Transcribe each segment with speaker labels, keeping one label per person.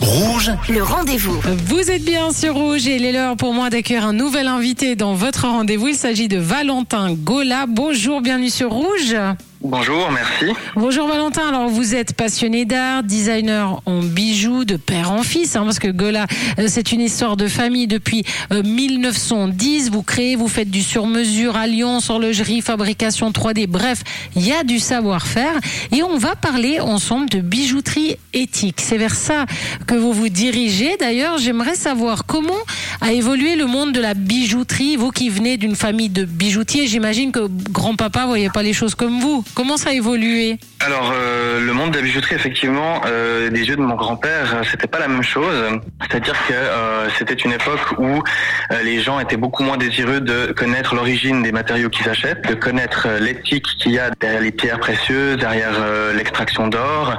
Speaker 1: Rouge, le rendez-vous.
Speaker 2: Vous êtes bien sur Rouge et il est l'heure pour moi d'accueillir un nouvel invité dans votre rendez-vous. Il s'agit de Valentin Gola. Bonjour, bienvenue sur Rouge.
Speaker 3: Bonjour, merci.
Speaker 2: Bonjour Valentin. Alors vous êtes passionné d'art, designer en bijoux, de père en fils, hein, parce que Gola, euh, c'est une histoire de famille depuis 1910. Euh, vous créez, vous faites du sur-mesure, alliance, horlogerie, fabrication 3D. Bref, il y a du savoir-faire et on va parler ensemble de bijouterie éthique. C'est vers ça que vous vous dirigez. D'ailleurs, j'aimerais savoir comment a évolué le monde de la bijouterie. Vous qui venez d'une famille de bijoutiers, j'imagine que grand-papa voyait pas les choses comme vous. Comment ça a évolué
Speaker 3: Alors, euh, le monde de la bijouterie, effectivement, euh, des yeux de mon grand-père, euh, c'était pas la même chose. C'est-à-dire que c'était une époque où les gens étaient beaucoup moins désireux de connaître l'origine des matériaux qu'ils achètent, de connaître l'éthique qu'il y a derrière les pierres précieuses, derrière l'extraction d'or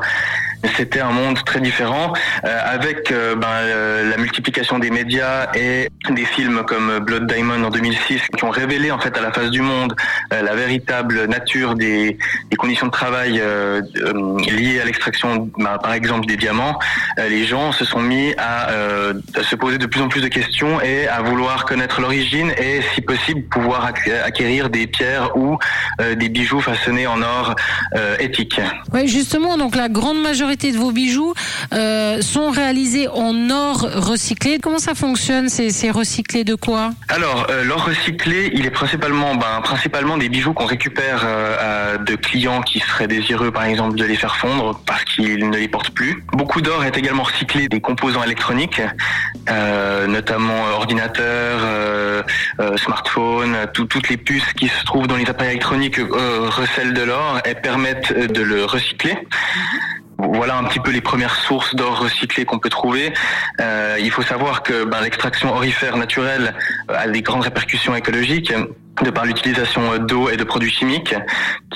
Speaker 3: c'était un monde très différent euh, avec euh, ben, euh, la multiplication des médias et des films comme Blood Diamond en 2006 qui ont révélé en fait à la face du monde la véritable nature des, conditions de travail liées à l'extraction ben, par exemple des diamants. les gens se sont mis à, se poser de plus en plus de questions et à vouloir connaître l'origine et si possible pouvoir acquérir des pierres ou des bijoux façonnés en or éthique.
Speaker 2: Oui, justement, donc la grande majorité majorité de vos bijoux euh, sont réalisés en or recyclé. Comment ça fonctionne C'est recyclé de quoi
Speaker 3: Alors, euh, l'or recyclé, il est principalement, ben, principalement des bijoux qu'on récupère euh, de clients qui seraient désireux, par exemple, de les faire fondre parce qu'ils ne les portent plus. Beaucoup d'or est également recyclé des composants électroniques, notamment ordinateurs, smartphones, toutes les puces qui se trouvent dans les appareils électroniques recèlent de l'or et permettent de le recycler. Voilà un petit peu les premières sources d'or recyclé qu'on peut trouver. Euh, il faut savoir que ben, l'extraction orifère naturelle a des grandes répercussions écologiques de par l'utilisation d'eau et de produits chimiques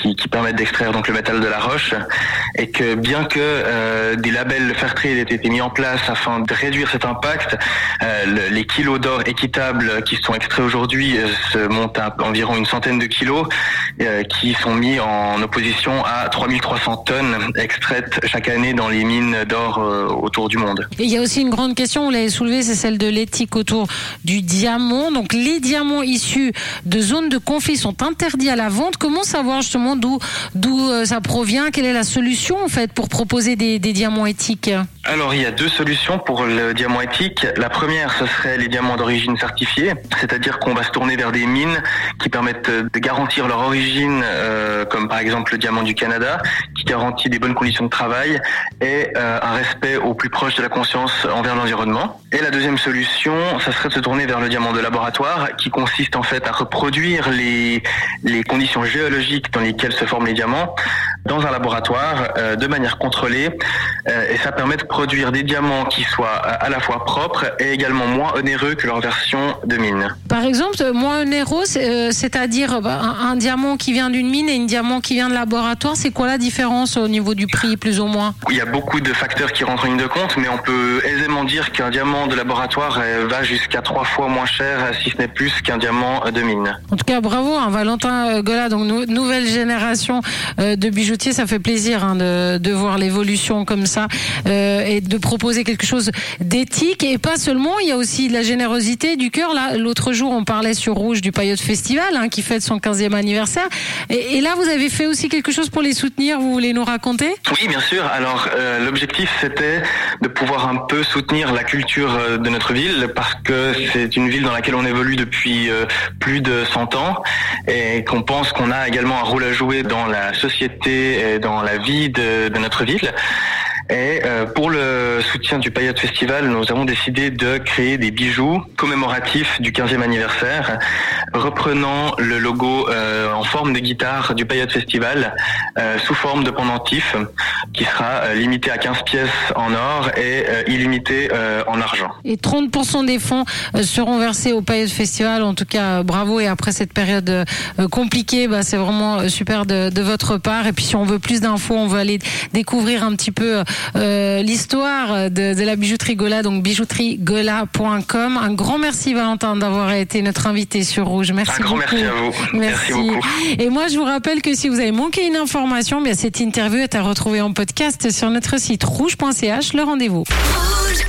Speaker 3: qui, permettent d'extraire donc le métal de la roche et que bien que euh, des labels Fairtrade aient été mis en place afin de réduire cet impact, euh, les kilos d'or équitables qui sont extraits aujourd'hui euh, se montent à environ une centaine de kilos qui sont mis en opposition à 3300 tonnes extraites chaque année dans les mines d'or autour du monde.
Speaker 2: Il y a aussi une grande question, vous l'avez soulevée, c'est celle de l'éthique autour du diamant. Donc les diamants issus de zones de conflit sont interdits à la vente. Comment savoir justement d'où euh, ça provient. Quelle est la solution en fait pour proposer des diamants éthiques?
Speaker 3: Alors il y a deux solutions pour le diamant éthique. La première, ce serait les diamants d'origine certifiée, c'est-à-dire qu'on va se tourner vers des mines qui permettent de garantir leur origine, euh, comme par exemple le diamant du Canada, qui garantit des bonnes conditions de travail et euh, un respect au plus proche de la conscience envers l'environnement. Et la deuxième solution, ça serait de se tourner vers le diamant de laboratoire, qui consiste en fait à reproduire les, les conditions géologiques dans lesquelles se forment les diamants dans un laboratoire euh, de manière contrôlée euh, et ça permet de produire des diamants qui soient euh, à la fois propres et également moins onéreux que leur version de mine.
Speaker 2: Par exemple, moins onéreux, c'est-à-dire bah, un, un, diamant qui vient d'une mine et un diamant qui vient de laboratoire, c'est quoi la différence au niveau du prix plus ou moins?
Speaker 3: Il y a beaucoup de facteurs qui rentrent en ligne de compte, mais on peut aisément dire qu'un diamant de laboratoire va jusqu'à trois fois moins cher, si ce n'est plus qu'un diamant de mine.
Speaker 2: En tout cas, bravo, hein, Valentin Gola, donc nouvelle génération de bijoux ça fait plaisir hein, de, voir l'évolution comme ça euh, et de proposer quelque chose d'éthique et pas seulement. Il y a aussi de la générosité, du cœur. Là, l'autre jour, on parlait sur Rouge du Payotte Festival hein, qui fête son 15e anniversaire. Et, là, vous avez fait aussi quelque chose pour les soutenir. Vous voulez nous raconter?
Speaker 3: Oui, bien sûr. Alors, euh, l'objectif, c'était de pouvoir un peu soutenir la culture euh, de notre ville parce que c'est une ville dans laquelle on évolue depuis plus de 100 ans et qu'on pense qu'on a également un rôle à jouer dans la société dans la vie de, notre ville. Et euh, pour le soutien du Payot Festival, nous avons décidé de créer des bijoux commémoratifs du 15e anniversaire, reprenant le logo euh, en forme de guitare du Payot Festival, euh, sous forme de pendentif, qui sera limité à 15 pièces en or et illimité en argent.
Speaker 2: Et 30% des fonds seront versés au Payot Festival. En tout cas, bravo. Et après cette période compliquée, bah, c'est vraiment super de, votre part. Et puis si on veut plus d'infos, on veut aller découvrir un petit peu euh, l'histoire de, de, la bijouterie Gola, donc bijouteriegola.com. Un grand merci Valentin d'avoir été notre invité sur Rouge. Rouge. Merci
Speaker 3: Un grand
Speaker 2: beaucoup.
Speaker 3: merci à vous. Merci beaucoup.
Speaker 2: Et moi, je vous rappelle que si vous avez manqué une information, bien cette interview est à retrouver en podcast sur notre site rouge.ch. Le rendez-vous.
Speaker 1: Rouge.